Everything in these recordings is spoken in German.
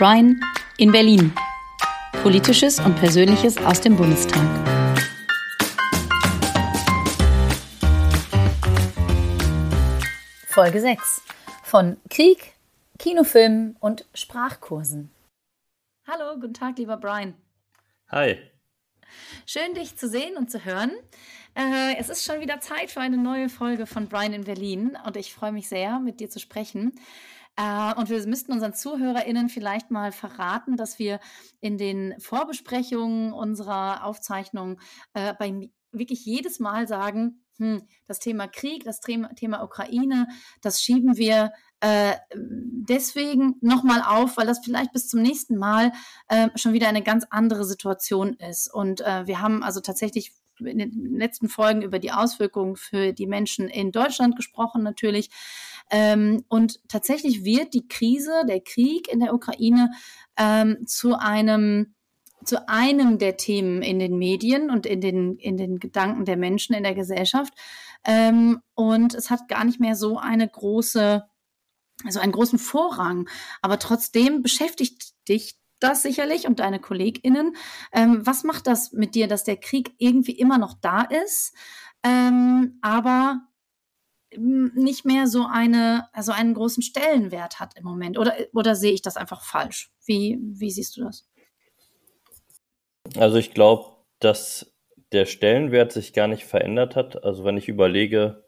Brian in Berlin. Politisches und Persönliches aus dem Bundestag. Folge 6 von Krieg, Kinofilmen und Sprachkursen. Hallo, guten Tag, lieber Brian. Hi. Schön, dich zu sehen und zu hören. Äh, es ist schon wieder Zeit für eine neue Folge von Brian in Berlin und ich freue mich sehr, mit dir zu sprechen. Äh, und wir müssten unseren ZuhörerInnen vielleicht mal verraten, dass wir in den Vorbesprechungen unserer Aufzeichnung äh, bei wirklich jedes Mal sagen, hm, das Thema Krieg, das Thema Ukraine, das schieben wir äh, deswegen nochmal auf, weil das vielleicht bis zum nächsten Mal äh, schon wieder eine ganz andere Situation ist. Und äh, wir haben also tatsächlich in den letzten Folgen über die Auswirkungen für die Menschen in Deutschland gesprochen natürlich. Ähm, und tatsächlich wird die Krise, der Krieg in der Ukraine ähm, zu einem zu einem der Themen in den Medien und in den, in den Gedanken der Menschen in der Gesellschaft. Ähm, und es hat gar nicht mehr so eine große, also einen großen Vorrang. Aber trotzdem beschäftigt dich das sicherlich und deine KollegInnen. Ähm, was macht das mit dir, dass der Krieg irgendwie immer noch da ist, ähm, aber nicht mehr so eine, also einen großen Stellenwert hat im Moment? Oder, oder sehe ich das einfach falsch? Wie, wie siehst du das? Also ich glaube, dass der Stellenwert sich gar nicht verändert hat. Also wenn ich überlege,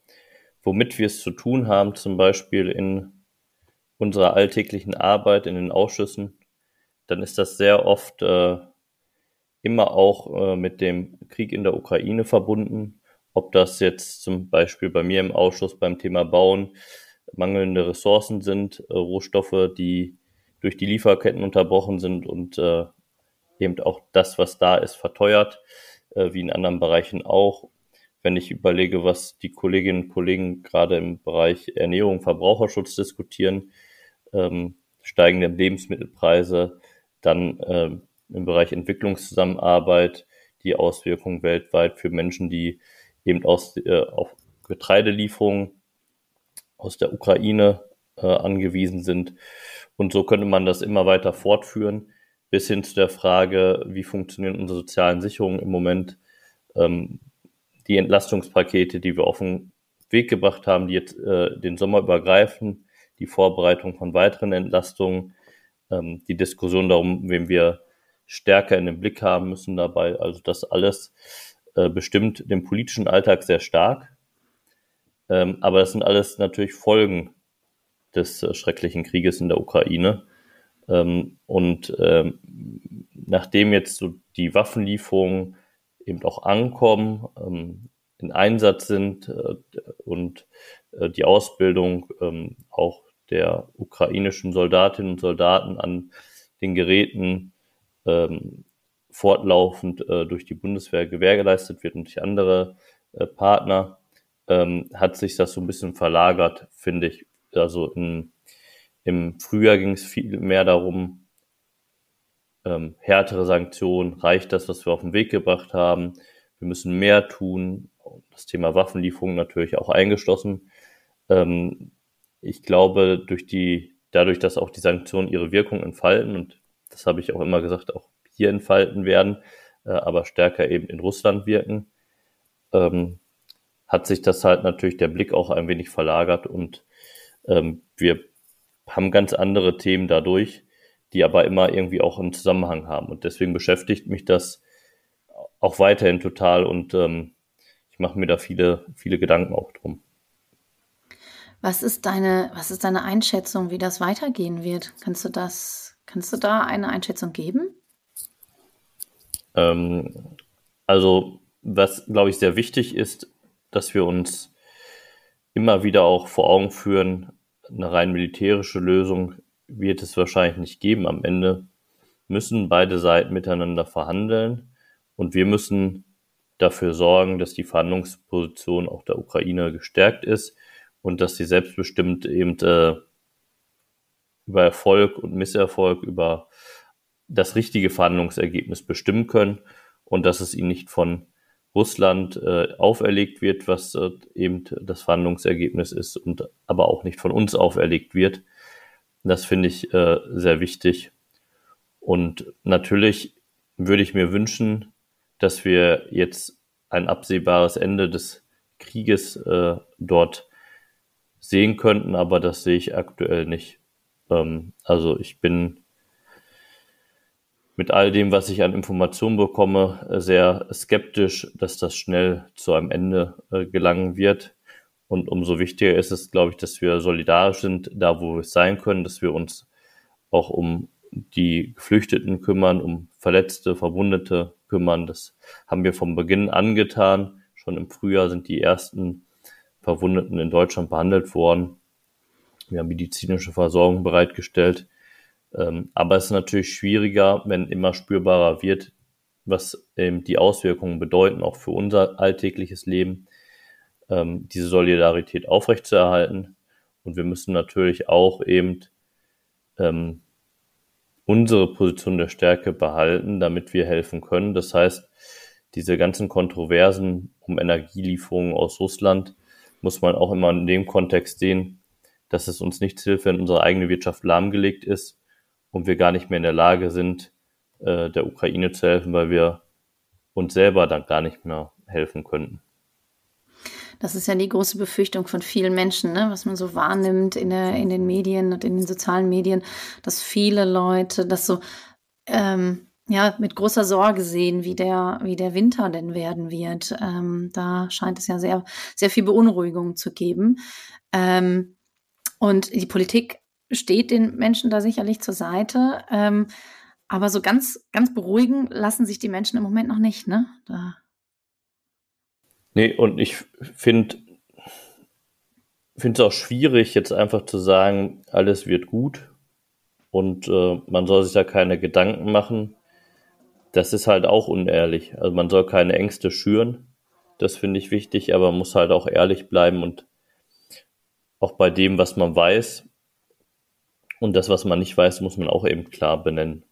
womit wir es zu tun haben, zum Beispiel in unserer alltäglichen Arbeit in den Ausschüssen, dann ist das sehr oft äh, immer auch äh, mit dem Krieg in der Ukraine verbunden. Ob das jetzt zum Beispiel bei mir im Ausschuss beim Thema Bauen mangelnde Ressourcen sind, äh, Rohstoffe, die durch die Lieferketten unterbrochen sind und äh, eben auch das, was da ist, verteuert, äh, wie in anderen Bereichen auch. Wenn ich überlege, was die Kolleginnen und Kollegen gerade im Bereich Ernährung, Verbraucherschutz diskutieren, ähm, steigende Lebensmittelpreise, dann äh, im Bereich Entwicklungszusammenarbeit die Auswirkungen weltweit für Menschen, die eben aus, äh, auf Getreidelieferungen aus der Ukraine äh, angewiesen sind. Und so könnte man das immer weiter fortführen, bis hin zu der Frage, wie funktionieren unsere sozialen Sicherungen im Moment, ähm, die Entlastungspakete, die wir auf den Weg gebracht haben, die jetzt äh, den Sommer übergreifen, die Vorbereitung von weiteren Entlastungen, ähm, die Diskussion darum, wen wir stärker in den Blick haben müssen dabei. Also das alles äh, bestimmt den politischen Alltag sehr stark. Ähm, aber das sind alles natürlich Folgen des äh, schrecklichen Krieges in der Ukraine. Ähm, und ähm, nachdem jetzt so die Waffenlieferungen eben auch ankommen, ähm, in Einsatz sind äh, und äh, die Ausbildung ähm, auch der ukrainischen Soldatinnen und Soldaten an den Geräten ähm, fortlaufend äh, durch die Bundeswehr gewährleistet wird und durch andere äh, Partner, ähm, hat sich das so ein bisschen verlagert, finde ich. Also in, im Frühjahr ging es viel mehr darum, ähm, härtere Sanktionen, reicht das, was wir auf den Weg gebracht haben? Wir müssen mehr tun. Das Thema Waffenlieferung natürlich auch eingeschlossen. Ähm, ich glaube, durch die, dadurch, dass auch die Sanktionen ihre Wirkung entfalten, und das habe ich auch immer gesagt, auch hier entfalten werden, äh, aber stärker eben in Russland wirken, ähm, hat sich das halt natürlich der Blick auch ein wenig verlagert und ähm, wir haben ganz andere Themen dadurch, die aber immer irgendwie auch einen Zusammenhang haben. Und deswegen beschäftigt mich das auch weiterhin total und ähm, ich mache mir da viele, viele Gedanken auch drum. Was ist deine, was ist deine Einschätzung, wie das weitergehen wird? Kannst du das, kannst du da eine Einschätzung geben? Ähm, also, was glaube ich sehr wichtig ist, dass wir uns immer wieder auch vor Augen führen, eine rein militärische Lösung wird es wahrscheinlich nicht geben. Am Ende müssen beide Seiten miteinander verhandeln und wir müssen dafür sorgen, dass die Verhandlungsposition auch der Ukraine gestärkt ist und dass sie selbstbestimmt eben äh, über Erfolg und Misserfolg, über das richtige Verhandlungsergebnis bestimmen können und dass es ihnen nicht von Russland äh, auferlegt wird, was äh, eben das Verhandlungsergebnis ist und aber auch nicht von uns auferlegt wird. Das finde ich äh, sehr wichtig. Und natürlich würde ich mir wünschen, dass wir jetzt ein absehbares Ende des Krieges äh, dort sehen könnten, aber das sehe ich aktuell nicht. Ähm, also ich bin mit all dem, was ich an Informationen bekomme, sehr skeptisch, dass das schnell zu einem Ende äh, gelangen wird. Und umso wichtiger ist es, glaube ich, dass wir solidarisch sind, da wo wir es sein können, dass wir uns auch um die Geflüchteten kümmern, um Verletzte, Verwundete kümmern. Das haben wir vom Beginn angetan. Schon im Frühjahr sind die ersten Verwundeten in Deutschland behandelt worden. Wir haben medizinische Versorgung bereitgestellt. Ähm, aber es ist natürlich schwieriger, wenn immer spürbarer wird, was eben die Auswirkungen bedeuten, auch für unser alltägliches Leben, ähm, diese Solidarität aufrechtzuerhalten. Und wir müssen natürlich auch eben ähm, unsere Position der Stärke behalten, damit wir helfen können. Das heißt, diese ganzen Kontroversen um Energielieferungen aus Russland muss man auch immer in dem Kontext sehen, dass es uns nichts hilft, wenn unsere eigene Wirtschaft lahmgelegt ist und wir gar nicht mehr in der Lage sind, äh, der Ukraine zu helfen, weil wir uns selber dann gar nicht mehr helfen könnten. Das ist ja die große Befürchtung von vielen Menschen, ne? was man so wahrnimmt in, der, in den Medien und in den sozialen Medien, dass viele Leute das so ähm, ja, mit großer Sorge sehen, wie der, wie der Winter denn werden wird. Ähm, da scheint es ja sehr, sehr viel Beunruhigung zu geben. Ähm, und die Politik steht den Menschen da sicherlich zur Seite. Ähm, aber so ganz, ganz beruhigen lassen sich die Menschen im Moment noch nicht, ne? Da. Nee, und ich finde finde es auch schwierig, jetzt einfach zu sagen, alles wird gut und äh, man soll sich da keine Gedanken machen. Das ist halt auch unehrlich. Also man soll keine Ängste schüren. Das finde ich wichtig, aber man muss halt auch ehrlich bleiben und auch bei dem, was man weiß, und das, was man nicht weiß, muss man auch eben klar benennen.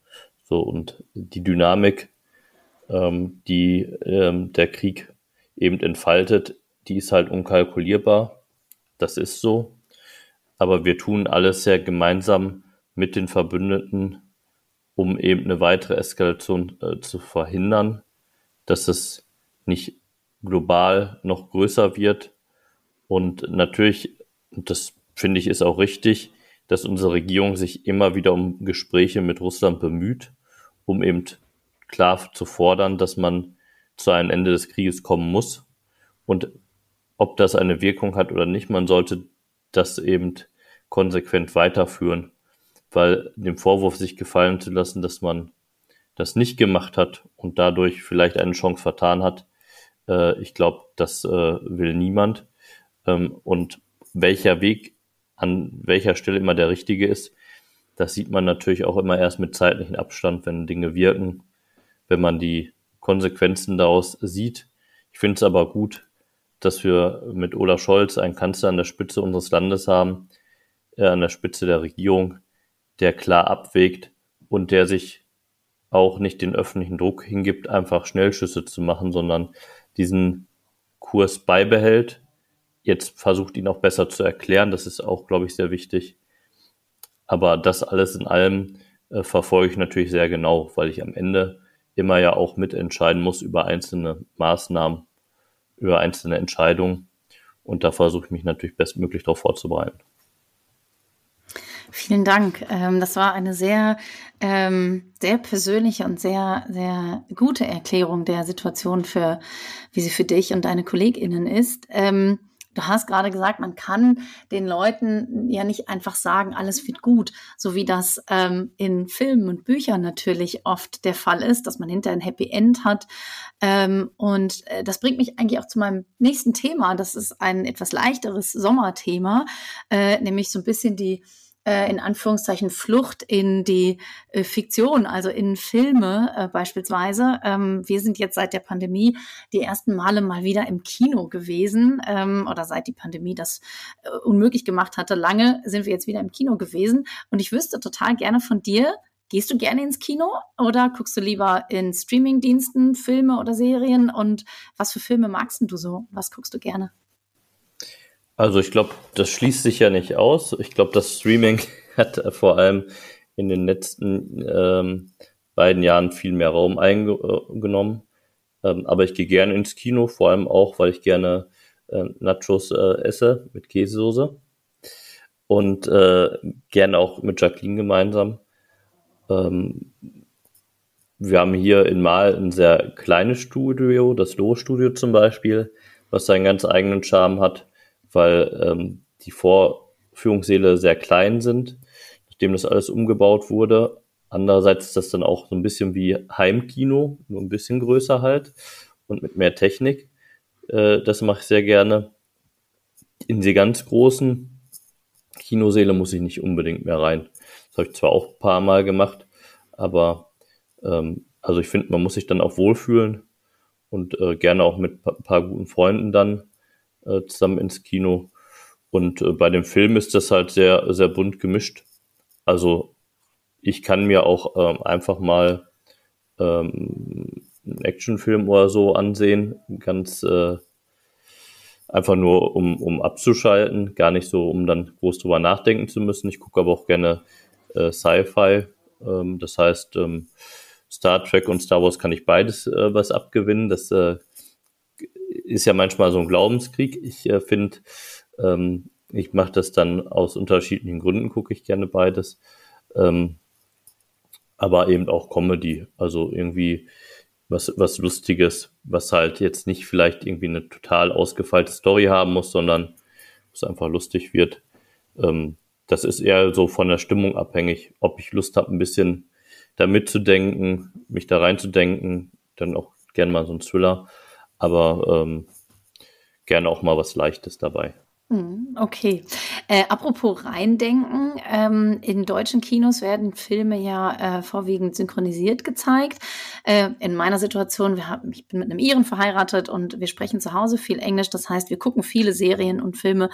So, und die Dynamik, ähm, die ähm, der Krieg eben entfaltet, die ist halt unkalkulierbar. Das ist so. Aber wir tun alles sehr gemeinsam mit den Verbündeten, um eben eine weitere Eskalation äh, zu verhindern, dass es nicht global noch größer wird. Und natürlich, das finde ich ist auch richtig, dass unsere Regierung sich immer wieder um Gespräche mit Russland bemüht, um eben klar zu fordern, dass man zu einem Ende des Krieges kommen muss. Und ob das eine Wirkung hat oder nicht, man sollte das eben konsequent weiterführen, weil dem Vorwurf sich gefallen zu lassen, dass man das nicht gemacht hat und dadurch vielleicht eine Chance vertan hat, äh, ich glaube, das äh, will niemand. Ähm, und welcher Weg an welcher Stelle immer der richtige ist. Das sieht man natürlich auch immer erst mit zeitlichen Abstand, wenn Dinge wirken, wenn man die Konsequenzen daraus sieht. Ich finde es aber gut, dass wir mit Olaf Scholz einen Kanzler an der Spitze unseres Landes haben, äh, an der Spitze der Regierung, der klar abwägt und der sich auch nicht den öffentlichen Druck hingibt, einfach Schnellschüsse zu machen, sondern diesen Kurs beibehält, jetzt versucht, ihn auch besser zu erklären. Das ist auch, glaube ich, sehr wichtig. Aber das alles in allem äh, verfolge ich natürlich sehr genau, weil ich am Ende immer ja auch mitentscheiden muss über einzelne Maßnahmen, über einzelne Entscheidungen. Und da versuche ich mich natürlich bestmöglich darauf vorzubereiten. Vielen Dank. Ähm, das war eine sehr, ähm, sehr persönliche und sehr, sehr gute Erklärung der Situation für, wie sie für dich und deine KollegInnen ist. Du hast gerade gesagt, man kann den Leuten ja nicht einfach sagen, alles wird gut, so wie das ähm, in Filmen und Büchern natürlich oft der Fall ist, dass man hinter ein Happy End hat. Ähm, und äh, das bringt mich eigentlich auch zu meinem nächsten Thema. Das ist ein etwas leichteres Sommerthema, äh, nämlich so ein bisschen die äh, in Anführungszeichen Flucht in die äh, Fiktion, also in Filme äh, beispielsweise. Ähm, wir sind jetzt seit der Pandemie die ersten Male mal wieder im Kino gewesen ähm, oder seit die Pandemie das äh, unmöglich gemacht hatte. Lange sind wir jetzt wieder im Kino gewesen und ich wüsste total gerne von dir, Gehst du gerne ins Kino oder guckst du lieber in Streamingdiensten Filme oder Serien? Und was für Filme magst du so? Was guckst du gerne? Also ich glaube, das schließt sich ja nicht aus. Ich glaube, das Streaming hat vor allem in den letzten ähm, beiden Jahren viel mehr Raum eingenommen. Ähm, aber ich gehe gerne ins Kino, vor allem auch, weil ich gerne äh, Nachos äh, esse mit Käsesoße und äh, gerne auch mit Jacqueline gemeinsam. Ähm, wir haben hier in Mal ein sehr kleines Studio, das Loh-Studio zum Beispiel, was seinen ganz eigenen Charme hat, weil ähm, die Vorführungssäle sehr klein sind, nachdem das alles umgebaut wurde. Andererseits ist das dann auch so ein bisschen wie Heimkino, nur ein bisschen größer halt und mit mehr Technik. Äh, das mache ich sehr gerne. In die ganz großen Kinoseele muss ich nicht unbedingt mehr rein. Das habe ich zwar auch ein paar Mal gemacht, aber ähm, also ich finde, man muss sich dann auch wohlfühlen und äh, gerne auch mit ein paar guten Freunden dann äh, zusammen ins Kino. Und äh, bei dem Film ist das halt sehr, sehr bunt gemischt. Also ich kann mir auch ähm, einfach mal ähm, einen Actionfilm oder so ansehen, ganz äh, einfach nur um, um abzuschalten, gar nicht so, um dann groß drüber nachdenken zu müssen. Ich gucke aber auch gerne äh, Sci-Fi. Ähm, das heißt, ähm, Star Trek und Star Wars kann ich beides äh, was abgewinnen. Das äh, ist ja manchmal so ein Glaubenskrieg. Ich äh, finde, ähm, ich mache das dann aus unterschiedlichen Gründen, gucke ich gerne beides. Ähm, aber eben auch Comedy. Also irgendwie was, was Lustiges, was halt jetzt nicht vielleicht irgendwie eine total ausgefeilte Story haben muss, sondern es einfach lustig wird. Ähm, das ist eher so von der Stimmung abhängig, ob ich Lust habe, ein bisschen da mitzudenken, mich da reinzudenken, dann auch gerne mal so ein Thriller, aber ähm, gerne auch mal was Leichtes dabei. Hm, okay. Äh, apropos reindenken, ähm, in deutschen Kinos werden Filme ja äh, vorwiegend synchronisiert gezeigt. Äh, in meiner Situation, haben, ich bin mit einem Iren verheiratet und wir sprechen zu Hause viel Englisch. Das heißt, wir gucken viele Serien und Filme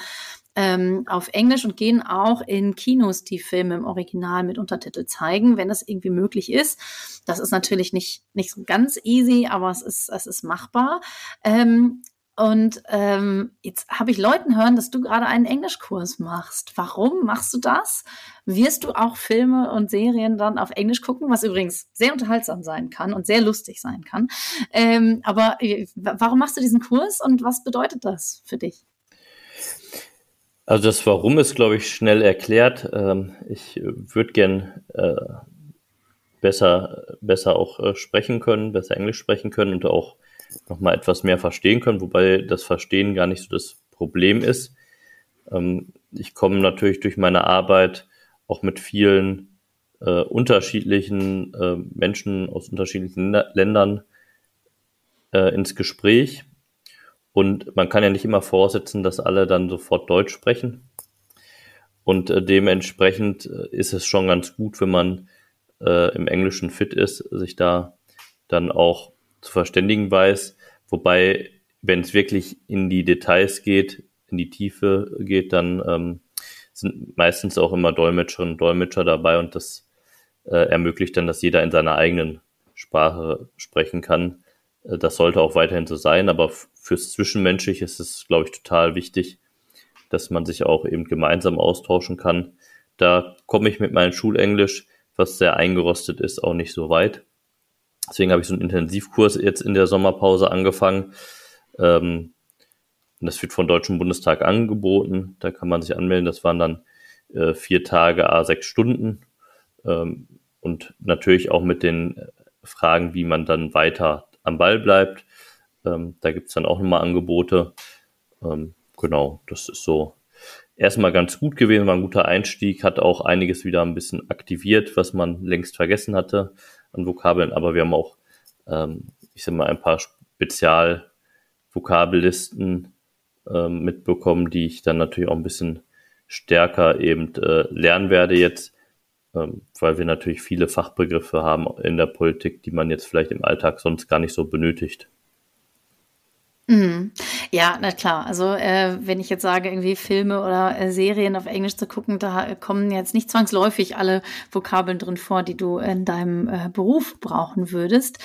ähm, auf Englisch und gehen auch in Kinos die Filme im Original mit Untertitel zeigen, wenn das irgendwie möglich ist. Das ist natürlich nicht, nicht so ganz easy, aber es ist, es ist machbar. Ähm, und ähm, jetzt habe ich Leuten hören, dass du gerade einen Englischkurs machst. Warum machst du das? Wirst du auch Filme und Serien dann auf Englisch gucken, was übrigens sehr unterhaltsam sein kann und sehr lustig sein kann. Ähm, aber äh, warum machst du diesen Kurs und was bedeutet das für dich? Also das Warum ist, glaube ich, schnell erklärt. Ähm, ich würde gern äh, besser, besser auch äh, sprechen können, besser Englisch sprechen können und auch nochmal etwas mehr verstehen können, wobei das Verstehen gar nicht so das Problem ist. Ähm, ich komme natürlich durch meine Arbeit auch mit vielen äh, unterschiedlichen äh, Menschen aus unterschiedlichen Ländern äh, ins Gespräch. Und man kann ja nicht immer voraussetzen, dass alle dann sofort Deutsch sprechen. Und äh, dementsprechend äh, ist es schon ganz gut, wenn man äh, im Englischen fit ist, sich da dann auch zu verständigen weiß. Wobei, wenn es wirklich in die Details geht, in die Tiefe geht, dann ähm, sind meistens auch immer Dolmetscherinnen und Dolmetscher dabei und das äh, ermöglicht dann, dass jeder in seiner eigenen Sprache sprechen kann. Äh, das sollte auch weiterhin so sein, aber fürs Zwischenmenschliche ist es, glaube ich, total wichtig, dass man sich auch eben gemeinsam austauschen kann. Da komme ich mit meinem Schulenglisch, was sehr eingerostet ist, auch nicht so weit. Deswegen habe ich so einen Intensivkurs jetzt in der Sommerpause angefangen. Ähm, das wird vom Deutschen Bundestag angeboten. Da kann man sich anmelden. Das waren dann äh, vier Tage, a sechs Stunden. Ähm, und natürlich auch mit den Fragen, wie man dann weiter am Ball bleibt. Ähm, da gibt es dann auch nochmal Angebote. Ähm, genau, das ist so erstmal ganz gut gewesen, war ein guter Einstieg, hat auch einiges wieder ein bisschen aktiviert, was man längst vergessen hatte an Vokabeln, aber wir haben auch, ähm, ich sag mal, ein paar Spezialvokabellisten ähm, mitbekommen, die ich dann natürlich auch ein bisschen stärker eben äh, lernen werde jetzt, ähm, weil wir natürlich viele Fachbegriffe haben in der Politik, die man jetzt vielleicht im Alltag sonst gar nicht so benötigt. Mhm. Ja, na klar. Also äh, wenn ich jetzt sage, irgendwie Filme oder äh, Serien auf Englisch zu gucken, da kommen jetzt nicht zwangsläufig alle Vokabeln drin vor, die du in deinem äh, Beruf brauchen würdest.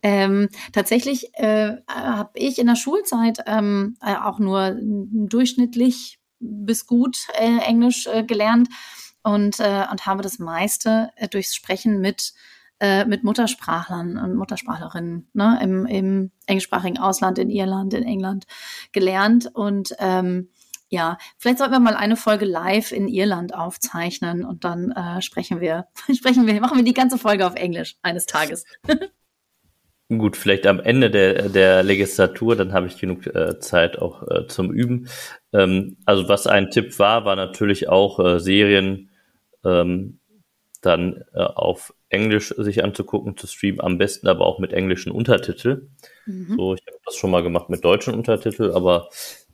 Ähm, tatsächlich äh, habe ich in der Schulzeit ähm, äh, auch nur durchschnittlich bis gut äh, Englisch äh, gelernt und, äh, und habe das meiste äh, durchs Sprechen mit äh, mit Muttersprachlern und Muttersprachlerinnen ne, im, im englischsprachigen Ausland, in Irland, in England gelernt. Und ähm, ja, vielleicht sollten wir mal eine Folge live in Irland aufzeichnen und dann äh, sprechen wir, sprechen wir, machen wir die ganze Folge auf Englisch eines Tages. Gut, vielleicht am Ende der, der Legislatur, dann habe ich genug äh, Zeit auch äh, zum Üben. Ähm, also was ein Tipp war, war natürlich auch äh, Serien ähm, dann äh, auf Englisch sich anzugucken, zu streamen, am besten aber auch mit englischen Untertitel. Mhm. So, ich habe das schon mal gemacht mit deutschen Untertitel, aber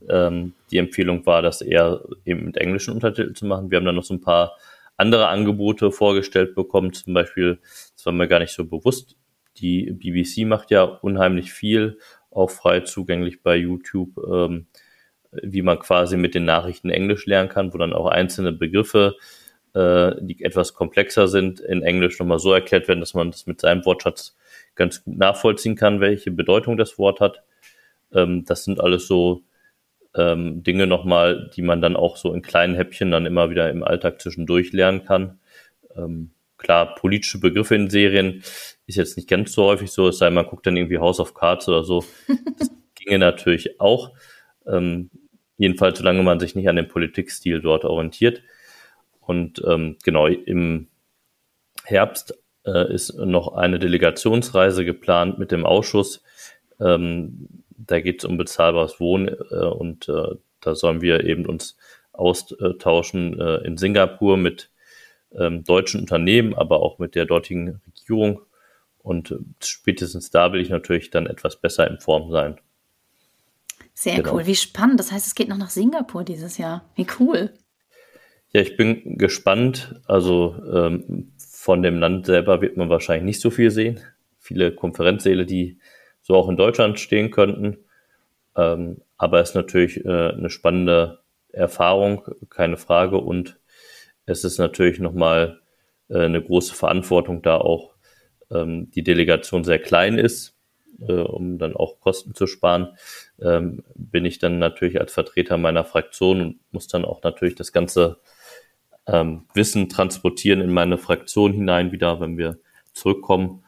ähm, die Empfehlung war, das eher eben mit englischen Untertiteln zu machen. Wir haben dann noch so ein paar andere Angebote vorgestellt bekommen, zum Beispiel, das war mir gar nicht so bewusst, die BBC macht ja unheimlich viel, auch frei zugänglich bei YouTube, ähm, wie man quasi mit den Nachrichten Englisch lernen kann, wo dann auch einzelne Begriffe äh, die etwas komplexer sind, in Englisch nochmal so erklärt werden, dass man das mit seinem Wortschatz ganz gut nachvollziehen kann, welche Bedeutung das Wort hat. Ähm, das sind alles so ähm, Dinge nochmal, die man dann auch so in kleinen Häppchen dann immer wieder im Alltag zwischendurch lernen kann. Ähm, klar, politische Begriffe in Serien ist jetzt nicht ganz so häufig so, es sei man guckt dann irgendwie House of Cards oder so. Das ginge natürlich auch. Ähm, jedenfalls, solange man sich nicht an dem Politikstil dort orientiert. Und ähm, genau, im Herbst äh, ist noch eine Delegationsreise geplant mit dem Ausschuss. Ähm, da geht es um bezahlbares Wohnen äh, und äh, da sollen wir eben uns austauschen äh, in Singapur mit ähm, deutschen Unternehmen, aber auch mit der dortigen Regierung. Und äh, spätestens da will ich natürlich dann etwas besser in Form sein. Sehr genau. cool, wie spannend. Das heißt, es geht noch nach Singapur dieses Jahr. Wie cool. Ja, ich bin gespannt. Also ähm, von dem Land selber wird man wahrscheinlich nicht so viel sehen. Viele Konferenzsäle, die so auch in Deutschland stehen könnten. Ähm, aber es ist natürlich äh, eine spannende Erfahrung, keine Frage. Und es ist natürlich nochmal äh, eine große Verantwortung, da auch ähm, die Delegation sehr klein ist, äh, um dann auch Kosten zu sparen, ähm, bin ich dann natürlich als Vertreter meiner Fraktion und muss dann auch natürlich das ganze ähm, Wissen transportieren in meine Fraktion hinein wieder, wenn wir zurückkommen.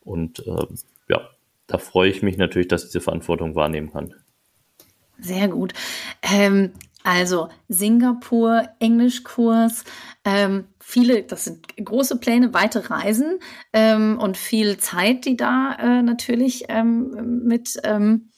Und ähm, ja, da freue ich mich natürlich, dass ich diese Verantwortung wahrnehmen kann. Sehr gut. Ähm, also Singapur, Englischkurs, ähm, viele, das sind große Pläne, weite Reisen ähm, und viel Zeit, die da äh, natürlich ähm, mit ähm,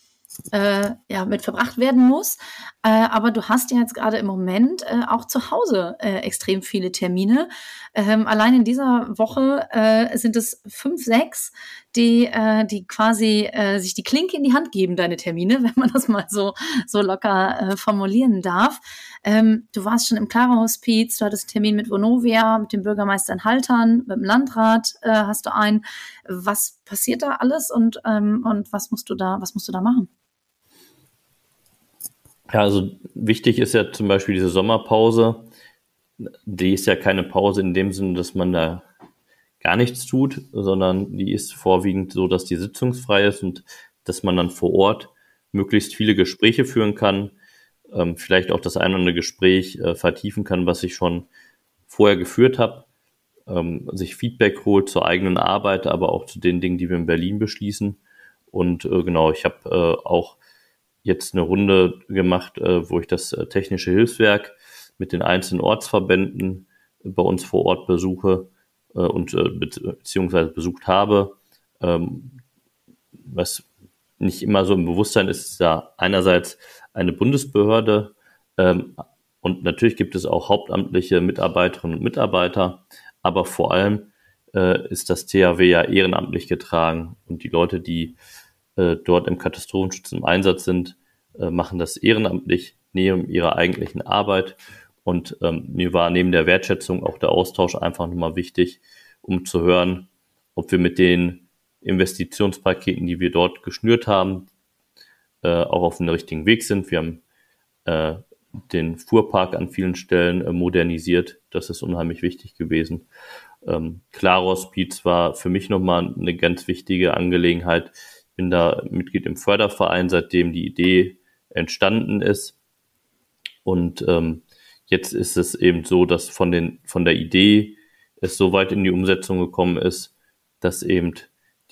äh, ja, mit verbracht werden muss. Äh, aber du hast ja jetzt gerade im Moment äh, auch zu Hause äh, extrem viele Termine. Ähm, allein in dieser Woche äh, sind es fünf, sechs, die, äh, die quasi sich die Klinke in die Hand geben, deine Termine, wenn man das mal so, so locker formulieren darf. Ähm, du warst schon im Clara-Hospiz, du hattest einen Termin mit Vonovia, mit dem Bürgermeister in Haltern, mit dem Landrat hast du einen. Was passiert da alles und, ähm, und was musst du da, was musst du da machen? Ja, also wichtig ist ja zum Beispiel diese Sommerpause. Die ist ja keine Pause in dem Sinne, dass man da gar nichts tut, sondern die ist vorwiegend so, dass die sitzungsfrei ist und dass man dann vor Ort möglichst viele Gespräche führen kann, ähm, vielleicht auch das eine oder andere Gespräch äh, vertiefen kann, was ich schon vorher geführt habe, ähm, sich Feedback holt zur eigenen Arbeit, aber auch zu den Dingen, die wir in Berlin beschließen. Und äh, genau, ich habe äh, auch jetzt eine Runde gemacht, äh, wo ich das äh, technische Hilfswerk mit den einzelnen Ortsverbänden bei uns vor Ort besuche äh, und be beziehungsweise besucht habe. Ähm, was nicht immer so im Bewusstsein ist, ist ja einerseits eine Bundesbehörde ähm, und natürlich gibt es auch hauptamtliche Mitarbeiterinnen und Mitarbeiter, aber vor allem ist das THW ja ehrenamtlich getragen und die Leute, die äh, dort im Katastrophenschutz im Einsatz sind, äh, machen das ehrenamtlich neben ihrer eigentlichen Arbeit. Und ähm, mir war neben der Wertschätzung auch der Austausch einfach nochmal wichtig, um zu hören, ob wir mit den Investitionspaketen, die wir dort geschnürt haben, äh, auch auf dem richtigen Weg sind. Wir haben äh, den Fuhrpark an vielen Stellen äh, modernisiert. Das ist unheimlich wichtig gewesen. Ähm, Klaros Beats war für mich nochmal eine ganz wichtige Angelegenheit bin da Mitglied im Förderverein, seitdem die Idee entstanden ist. Und ähm, jetzt ist es eben so, dass von, den, von der Idee es so weit in die Umsetzung gekommen ist, dass eben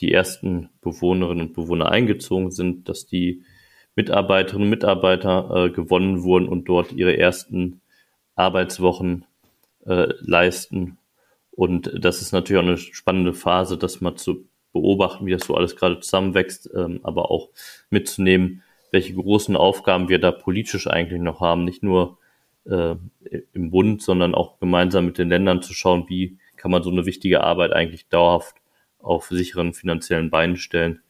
die ersten Bewohnerinnen und Bewohner eingezogen sind, dass die Mitarbeiterinnen und Mitarbeiter äh, gewonnen wurden und dort ihre ersten Arbeitswochen äh, leisten. Und das ist natürlich auch eine spannende Phase, das mal zu beobachten, wie das so alles gerade zusammenwächst, ähm, aber auch mitzunehmen, welche großen Aufgaben wir da politisch eigentlich noch haben, nicht nur äh, im Bund, sondern auch gemeinsam mit den Ländern zu schauen, wie kann man so eine wichtige Arbeit eigentlich dauerhaft auf sicheren finanziellen Beinen stellen.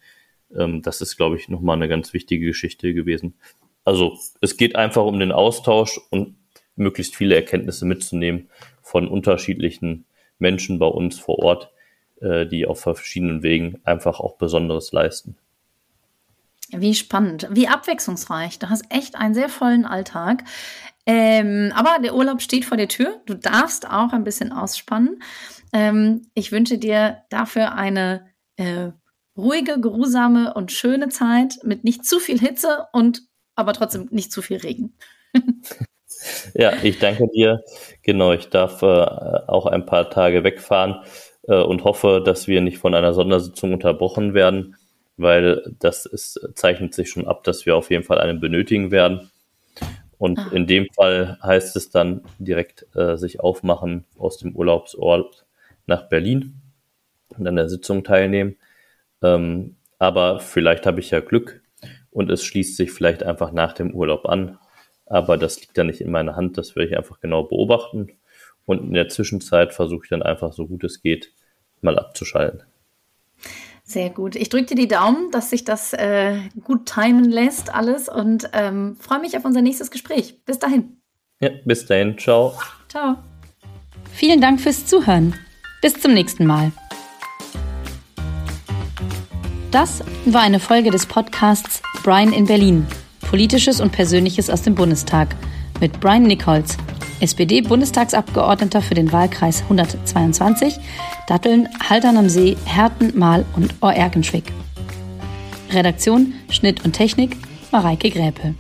Ähm, das ist, glaube ich, nochmal eine ganz wichtige Geschichte gewesen. Also es geht einfach um den Austausch und möglichst viele Erkenntnisse mitzunehmen von unterschiedlichen Menschen bei uns vor Ort, äh, die auf verschiedenen Wegen einfach auch Besonderes leisten. Wie spannend, wie abwechslungsreich. Du hast echt einen sehr vollen Alltag. Ähm, aber der Urlaub steht vor der Tür. Du darfst auch ein bisschen ausspannen. Ähm, ich wünsche dir dafür eine äh, ruhige, geruhsame und schöne Zeit mit nicht zu viel Hitze und aber trotzdem nicht zu viel Regen. ja, ich danke dir. Genau, ich darf äh, auch ein paar Tage wegfahren äh, und hoffe, dass wir nicht von einer Sondersitzung unterbrochen werden weil das ist, zeichnet sich schon ab, dass wir auf jeden Fall einen benötigen werden. Und ah. in dem Fall heißt es dann direkt äh, sich aufmachen aus dem Urlaubsort nach Berlin und an der Sitzung teilnehmen. Ähm, aber vielleicht habe ich ja Glück und es schließt sich vielleicht einfach nach dem Urlaub an. Aber das liegt dann nicht in meiner Hand, das werde ich einfach genau beobachten. Und in der Zwischenzeit versuche ich dann einfach so gut es geht, mal abzuschalten. Sehr gut. Ich drücke dir die Daumen, dass sich das äh, gut timen lässt, alles und ähm, freue mich auf unser nächstes Gespräch. Bis dahin. Ja, bis dahin. Ciao. Ciao. Vielen Dank fürs Zuhören. Bis zum nächsten Mal. Das war eine Folge des Podcasts Brian in Berlin. Politisches und Persönliches aus dem Bundestag mit Brian Nichols, SPD-Bundestagsabgeordneter für den Wahlkreis 122, Datteln, Haltern am See, Herten, Mahl und Oerkenschwick. Redaktion, Schnitt und Technik Mareike Gräpe.